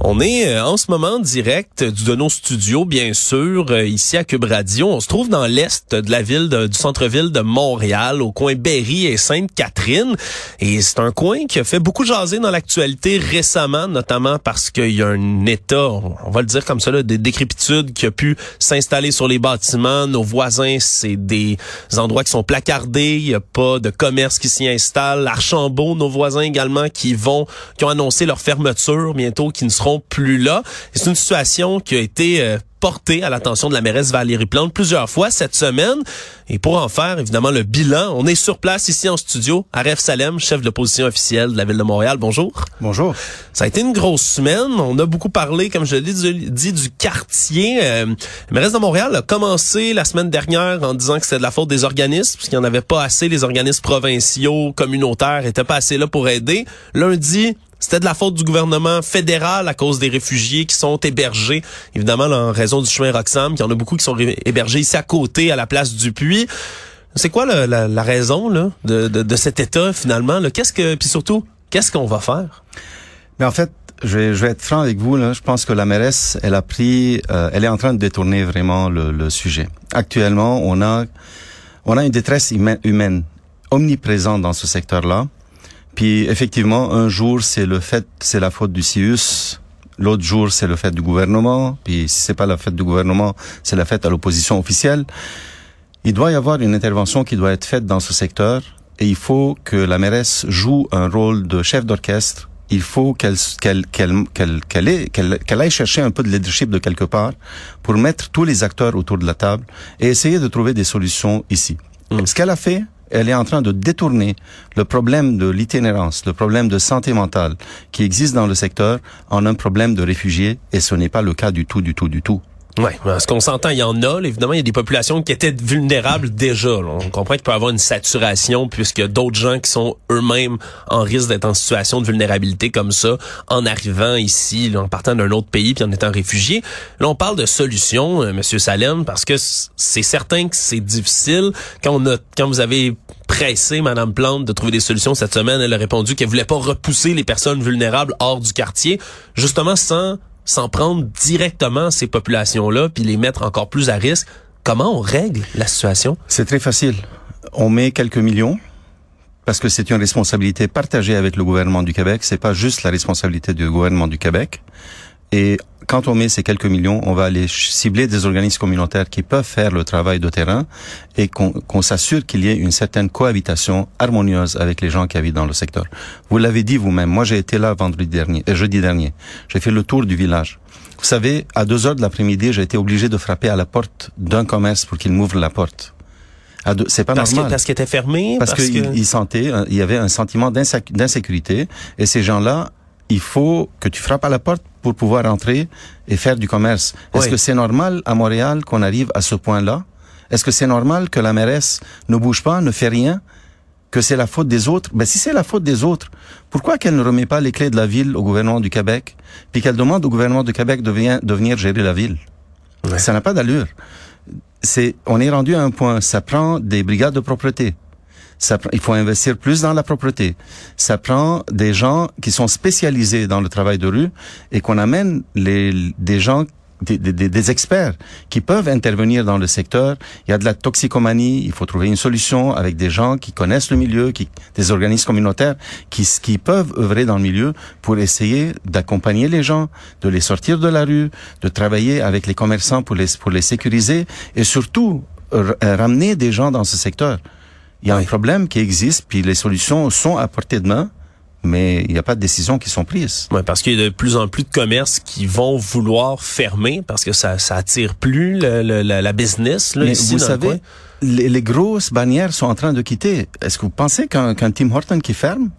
On est euh, en ce moment direct de nos studios, bien sûr, euh, ici à Cube Radio. On se trouve dans l'est de la ville, du centre-ville de Montréal, au coin Berry et Sainte-Catherine. Et c'est un coin qui a fait beaucoup jaser dans l'actualité récemment, notamment parce qu'il y a un état, on va le dire comme ça, là, des décrépitudes qui a pu s'installer sur les bâtiments. Nos voisins, c'est des endroits qui sont placardés. Il n'y a pas de commerce qui s'y installe. Archambault, nos voisins également, qui vont, qui ont annoncé leur fermeture bientôt, qui ne seront plus là. C'est une situation qui a été euh, portée à l'attention de la mairesse Valérie Plante plusieurs fois cette semaine. Et pour en faire, évidemment, le bilan, on est sur place ici en studio. Aref Salem, chef de l'opposition officielle de la Ville de Montréal. Bonjour. Bonjour. Ça a été une grosse semaine. On a beaucoup parlé, comme je l'ai dit, du quartier. Euh, la mairesse de Montréal a commencé la semaine dernière en disant que c'était de la faute des organismes, puisqu'il n'y en avait pas assez. Les organismes provinciaux, communautaires étaient pas assez là pour aider. Lundi, c'était de la faute du gouvernement fédéral à cause des réfugiés qui sont hébergés, évidemment, en raison du chemin Roxham, qu'il y en a beaucoup qui sont hébergés ici à côté, à la place du puits. C'est quoi la, raison là, de, de, cet état finalement? Qu'est-ce que, puis surtout, qu'est-ce qu'on va faire? Mais en fait, je vais, être franc avec vous. Là. Je pense que la mairesse, elle a pris, euh, elle est en train de détourner vraiment le, le, sujet. Actuellement, on a, on a une détresse humaine omniprésente dans ce secteur-là. Puis effectivement, un jour c'est le fait, c'est la faute du CIUS. L'autre jour, c'est le fait du gouvernement. Puis si c'est pas la fête du gouvernement, c'est la fête à l'opposition officielle. Il doit y avoir une intervention qui doit être faite dans ce secteur. Et il faut que la mairesse joue un rôle de chef d'orchestre. Il faut qu'elle qu'elle qu'elle qu'elle qu'elle qu'elle aille chercher un peu de leadership de quelque part pour mettre tous les acteurs autour de la table et essayer de trouver des solutions ici. Mm. Ce qu'elle a fait, elle est en train de détourner le problème de l'itinérance, le problème de santé mentale qui existe dans le secteur en un problème de réfugiés et ce n'est pas le cas du tout, du tout, du tout. Oui, ce qu'on s'entend, il y en a. évidemment, il y a des populations qui étaient vulnérables déjà. On comprend qu'il peut y avoir une saturation puisque d'autres gens qui sont eux-mêmes en risque d'être en situation de vulnérabilité comme ça, en arrivant ici, en partant d'un autre pays puis en étant réfugié. Là, on parle de solutions, euh, Monsieur Salem, parce que c'est certain que c'est difficile quand on a, quand vous avez pressé Madame Plante de trouver des solutions cette semaine. Elle a répondu qu'elle voulait pas repousser les personnes vulnérables hors du quartier, justement sans s'en prendre directement ces populations-là puis les mettre encore plus à risque. Comment on règle la situation? C'est très facile. On met quelques millions parce que c'est une responsabilité partagée avec le gouvernement du Québec. C'est pas juste la responsabilité du gouvernement du Québec. Et quand on met ces quelques millions, on va aller cibler des organismes communautaires qui peuvent faire le travail de terrain et qu'on s'assure qu'il y ait une certaine cohabitation harmonieuse avec les gens qui habitent dans le secteur. Vous l'avez dit vous-même. Moi, j'ai été là vendredi dernier, euh, jeudi dernier. J'ai fait le tour du village. Vous savez, à deux heures de l'après-midi, j'ai été obligé de frapper à la porte d'un commerce pour qu'il m'ouvre la porte. C'est pas parce normal. parce qu'il était fermé. Parce, parce qu'il sentait, il y avait un sentiment d'insécurité, et ces gens-là il faut que tu frappes à la porte pour pouvoir entrer et faire du commerce. Est-ce que c'est normal à Montréal qu'on arrive à ce point-là? Est-ce que c'est normal que la mairesse ne bouge pas, ne fait rien, que c'est la faute des autres? Ben, si c'est la faute des autres, pourquoi qu'elle ne remet pas les clés de la ville au gouvernement du Québec, puis qu'elle demande au gouvernement du Québec de, venir, gérer la ville? Ça n'a pas d'allure. C'est, on est rendu à un point, ça prend des brigades de propreté il faut investir plus dans la propreté. Ça prend des gens qui sont spécialisés dans le travail de rue et qu'on amène des gens des, experts qui peuvent intervenir dans le secteur. Il y a de la toxicomanie, il faut trouver une solution avec des gens qui connaissent le milieu, qui, des organismes communautaires qui, qui peuvent œuvrer dans le milieu pour essayer d'accompagner les gens, de les sortir de la rue, de travailler avec les commerçants pour les, pour les sécuriser et surtout ramener des gens dans ce secteur Il y a Oui. un problème qui existe, puis les solutions sont à portée de main, mais il n'y a pas de décisions qui sont prises. Ouais, parce qu'il y a de plus en plus de commerces qui vont vouloir fermer parce que ça, ça attire plus le- le- la, la business là, Mais ici vous le savez, les, les grosses bannières sont en train de quitter. Est-ce que vous pensez qu'un qu'un Tim Horton qui ferme,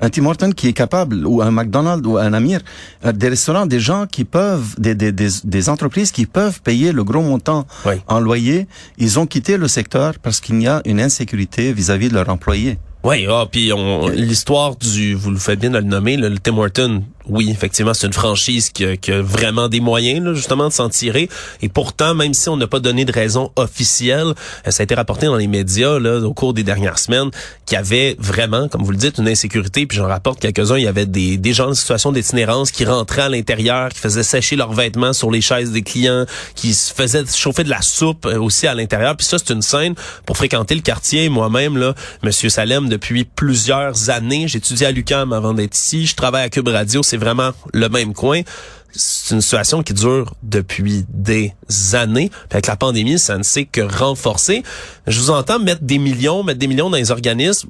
un Tim Horton qui est capable, ou un McDonald's ou un Amir, euh, des restaurants, des gens qui peuvent, des, des, des, des entreprises qui peuvent payer le gros montant Oui. en loyer, ils ont quitté le secteur parce qu'il y a une insécurité vis-à-vis de leurs employés. Oui, ah, puis l'histoire du, vous le faites bien de le nommer, le, le Tim Horton, oui, effectivement, c'est une franchise qui a, qui a vraiment des moyens, là, justement, de s'en tirer. Et pourtant, même si on n'a pas donné de raison officielle, euh, ça a été rapporté dans les médias là, au cours des dernières semaines qu'il y avait vraiment, comme vous le dites, une insécurité. Puis j'en rapporte quelques-uns, il y avait des, des gens en situation d'itinérance qui rentraient à l'intérieur, qui faisaient sécher leurs vêtements sur les chaises des clients, qui se faisaient chauffer de la soupe euh, aussi à l'intérieur. Puis ça, c'est une scène pour fréquenter le quartier. Moi-même, là, Monsieur Salem, depuis plusieurs années, j'étudie à l'UQAM avant d'être ici. Je travaille à Cube Radio, vraiment le même coin. C'est une situation qui dure depuis des années. Puis avec la pandémie, ça ne s'est que renforcer. Je vous entends mettre des millions, mettre des millions dans les organismes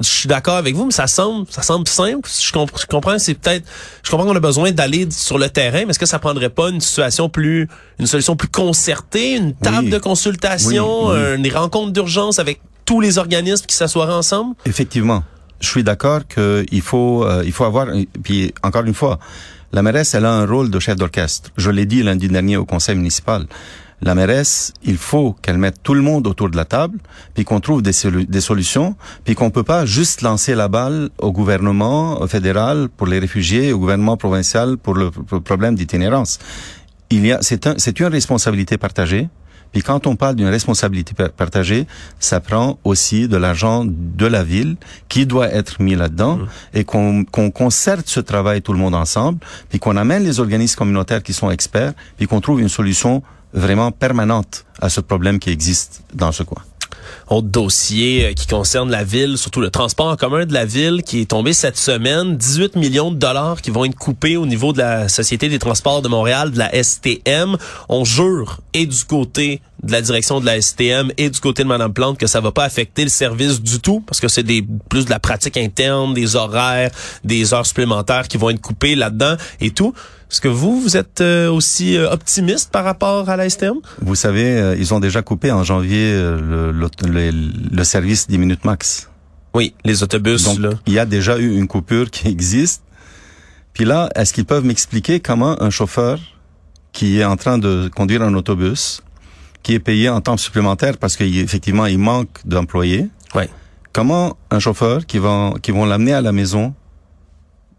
je suis d'accord avec vous, mais ça semble, ça semble simple. Je, comp- je comprends, c'est peut-être, je comprends qu'on a besoin d'aller sur le terrain, mais est-ce que ça prendrait pas une situation plus, une solution plus concertée, une table Oui. de consultation, Oui, oui. euh, des rencontres d'urgence avec tous les organismes qui s'assoiraient ensemble? Effectivement, je suis d'accord qu'il faut, euh, il faut avoir, puis encore une fois, la mairesse, elle a un rôle de chef d'orchestre. Je l'ai dit lundi dernier au conseil municipal. La mairesse, il faut qu'elle mette tout le monde autour de la table, puis qu'on trouve des, des solutions, puis qu'on peut pas juste lancer la balle au gouvernement fédéral pour les réfugiés, au gouvernement provincial pour le, pour le problème d'itinérance. Il y a, c'est un, c'est une responsabilité partagée. Puis quand on parle d'une responsabilité par- partagée, ça prend aussi de l'argent de la ville qui doit être mis là-dedans et qu'on qu'on concerte ce travail tout le monde ensemble, puis qu'on amène les organismes communautaires qui sont experts, puis qu'on trouve une solution vraiment permanente à ce problème qui existe dans ce coin. Autre dossier euh, qui concerne la ville, surtout le transport en commun de la ville qui est tombé cette semaine. 18 millions de dollars qui vont être coupés au niveau de la Société des transports de Montréal, de la STM. On jure, et du côté de la direction de la STM et du côté de Madame Plante que ça va pas affecter le service du tout parce que c'est des plus de la pratique interne, des horaires, des heures supplémentaires qui vont être coupées là-dedans et tout. Est-ce que vous, vous êtes euh, aussi euh, optimiste par rapport à la STM? Vous savez, euh, ils ont déjà coupé en janvier le, le, le- le service 10 minutes max. Oui, les autobus, Donc, là. il y a déjà eu une coupure qui existe. Puis là, est-ce qu'ils peuvent m'expliquer comment un chauffeur qui est en train de conduire un autobus, qui est payé en temps supplémentaire parce qu'effectivement, il manque d'employés, Ouais. comment un chauffeur qui va, qui vont l'amener à la maison,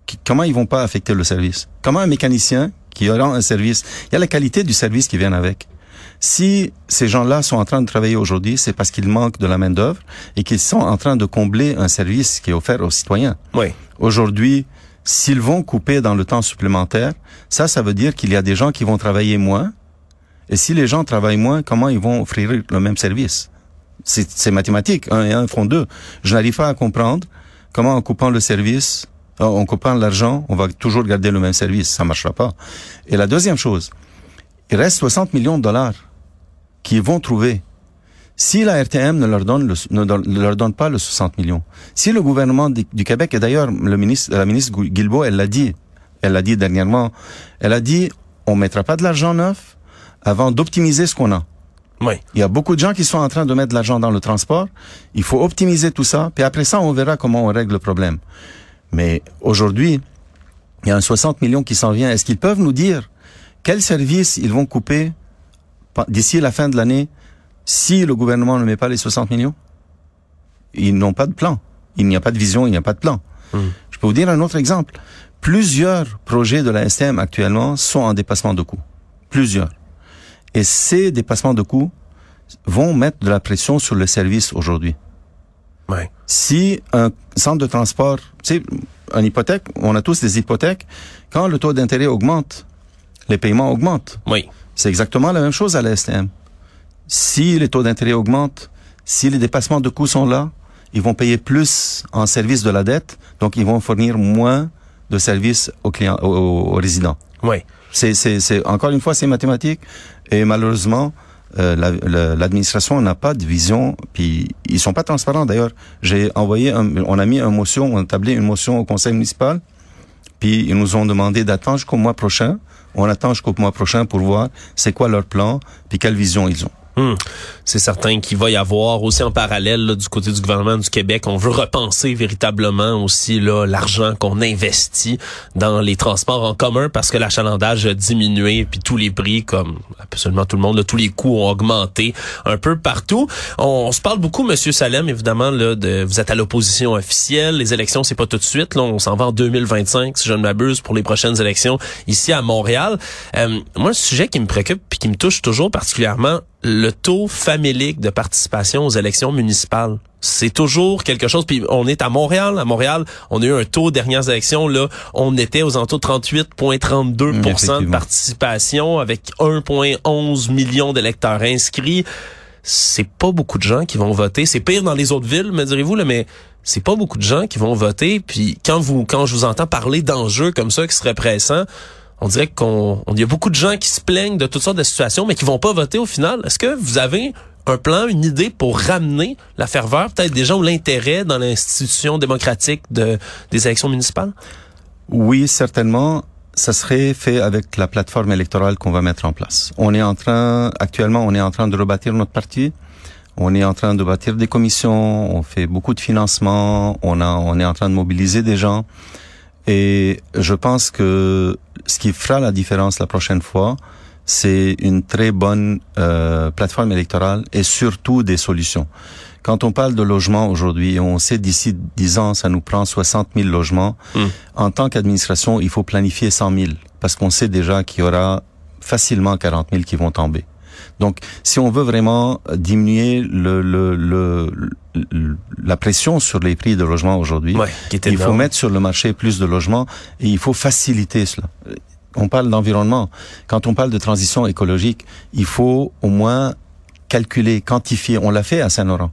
qui- comment ils vont pas affecter le service? Comment un mécanicien qui aura un service, il y a la qualité du service qui vient avec. Si ces gens-là sont en train de travailler aujourd'hui, c'est parce qu'ils manquent de la main-d'œuvre et qu'ils sont en train de combler un service qui est offert aux citoyens. Oui. Aujourd'hui, s'ils vont couper dans le temps supplémentaire, ça, ça veut dire qu'il y a des gens qui vont travailler moins. Et si les gens travaillent moins, comment ils vont offrir le même service? C'est mathématique. Un et un font deux. Je n'arrive pas à comprendre comment en coupant le service, en en coupant l'argent, on va toujours garder le même service. Ça marchera pas. Et la deuxième chose, il reste 60 millions de dollars qu'ils vont trouver. Si la RTM ne leur donne ne leur donne pas le 60 millions, si le gouvernement du, Québec et d'ailleurs le ministre, la ministre Guilbeault, elle l'a dit, elle l'a dit dernièrement, elle a dit, on mettra pas de l'argent neuf avant d'optimiser ce qu'on a. Oui. Il y a beaucoup de gens qui sont en train de mettre de l'argent dans le transport. Il faut optimiser tout ça, puis après ça, on verra comment on règle le problème. Mais aujourd'hui, il y a un 60 millions qui s'en vient. Est-ce qu'ils peuvent nous dire quels services ils vont couper d'ici la fin de l'année si le gouvernement ne met pas les 60 millions? Ils n'ont pas de plan. Il n'y a pas de vision, il n'y a pas de plan. Je peux vous dire un autre exemple. Plusieurs projets de la STM actuellement sont en dépassement de coûts. Plusieurs. Et ces dépassements de coûts vont mettre de la pression sur le service aujourd'hui. Ouais. Si un centre de transport, tu sais, une hypothèque, on a tous des hypothèques, quand le taux d'intérêt augmente, les paiements augmentent. Oui. C'est exactement la même chose à la STM. Si les taux d'intérêt augmentent, si les dépassements de coûts sont là, ils vont payer plus en service de la dette, donc ils vont fournir moins de services aux clients, aux, résidents. Oui. C'est, c'est, c'est, encore une fois, c'est mathématique, et malheureusement, euh, la- la- l'administration n'a pas de vision, puis ils sont pas transparents. D'ailleurs, j'ai envoyé, un- on a mis une motion, on a tablé une motion au conseil municipal, puis ils nous ont demandé d'attendre jusqu'au mois prochain. On attend jusqu'au mois prochain pour voir c'est quoi leur plan, puis quelle vision ils ont. Hmm. C'est certain qu'il va y avoir aussi en parallèle du côté du gouvernement du Québec, on veut repenser véritablement aussi là l'argent qu'on investit dans les transports en commun parce que l'achalandage a diminué puis tous les prix comme absolument tout le monde, tous les coûts ont augmenté un peu partout. On, se parle beaucoup monsieur Salem évidemment là de vous êtes à l'opposition officielle, les élections c'est pas tout de suite là, on s'en va en 2025 si je ne m'abuse pour les prochaines élections ici à Montréal. Euh, moi le sujet qui me préoccupe puis qui me touche toujours particulièrement le taux famélique de participation aux élections municipales. C'est toujours quelque chose. Puis on est à Montréal. À Montréal, on a eu un taux dernières élections là, on était aux alentours de 38,32% de participation avec 1,11 million d'électeurs inscrits. C'est pas beaucoup de gens qui vont voter. C'est pire dans les autres villes, me direz-vous là, mais c'est pas beaucoup de gens qui vont voter. Puis quand vous, quand je vous entends parler d'enjeux comme ça qui seraient pressants, on dirait qu'on on- y a beaucoup de gens qui se plaignent de toutes sortes de situations, mais qui vont pas voter au final. Est-ce que vous avez un plan, une idée pour ramener la ferveur, peut-être des gens ou l'intérêt dans l'institution démocratique de, des élections municipales? Oui, certainement. Ça serait fait avec la plateforme électorale qu'on va mettre en place. On est en train, actuellement, on est en train de rebâtir notre parti. On est en train de bâtir des commissions. On fait beaucoup de financement. On a, on est en train de mobiliser des gens. Et je pense que ce qui fera la différence la prochaine fois, c'est une très bonne euh, plateforme électorale et surtout des solutions. Quand on parle de logement aujourd'hui, on sait d'ici 10 ans, ça nous prend 60 000 logements. En tant qu'administration, il faut planifier 100 000 parce qu'on sait déjà qu'il y aura facilement 40 000 qui vont tomber. Donc, si on veut vraiment diminuer le, le, le, le- la pression sur les prix de logement aujourd'hui, Ouais, il faut mettre sur le marché plus de logements et il faut faciliter cela. On parle d'environnement. Quand on parle de transition écologique, il faut au moins calculer, quantifier. On l'a fait à Saint-Laurent.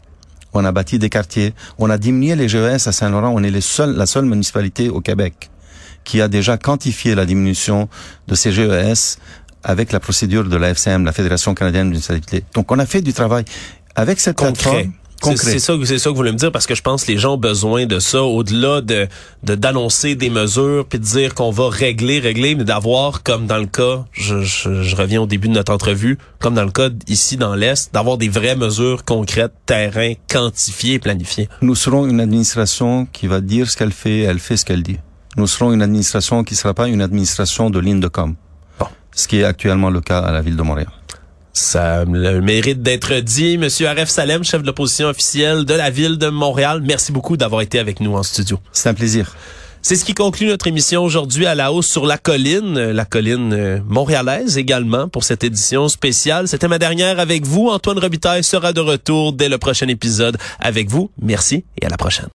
On a bâti des quartiers. On a diminué les GES à Saint-Laurent. On est les seuls, la seule municipalité au Québec qui a déjà quantifié la diminution de ces GES avec la procédure de la FCM, la Fédération canadienne de municipalité. Donc, on a fait du travail avec cette plateforme. C'est c'est ça, que- c'est ça que vous voulez me dire parce que je pense que les gens ont besoin de ça au-delà de de- d'annoncer des mesures puis de dire qu'on va régler, régler, mais d'avoir comme dans le cas, je, je, je reviens au début de notre entrevue, comme dans le cas ici dans l'est, d'avoir des vraies mesures concrètes, terrain, quantifiées planifiées. Nous serons une administration qui va dire ce qu'elle fait, elle fait ce qu'elle dit. Nous serons une administration qui ne sera pas une administration de ligne de com. Ce qui est actuellement le cas à la ville de Montréal. Ça le mérite d'être dit. Monsieur Aref Salem, chef de l'opposition officielle de la ville de Montréal, merci beaucoup d'avoir été avec nous en studio. C'est un plaisir. C'est ce qui conclut notre émission aujourd'hui à la hausse sur la colline, la colline euh, montréalaise également pour cette édition spéciale. C'était ma dernière avec vous. Antoine Robitaille sera de retour dès le prochain épisode avec vous. Merci et à la prochaine.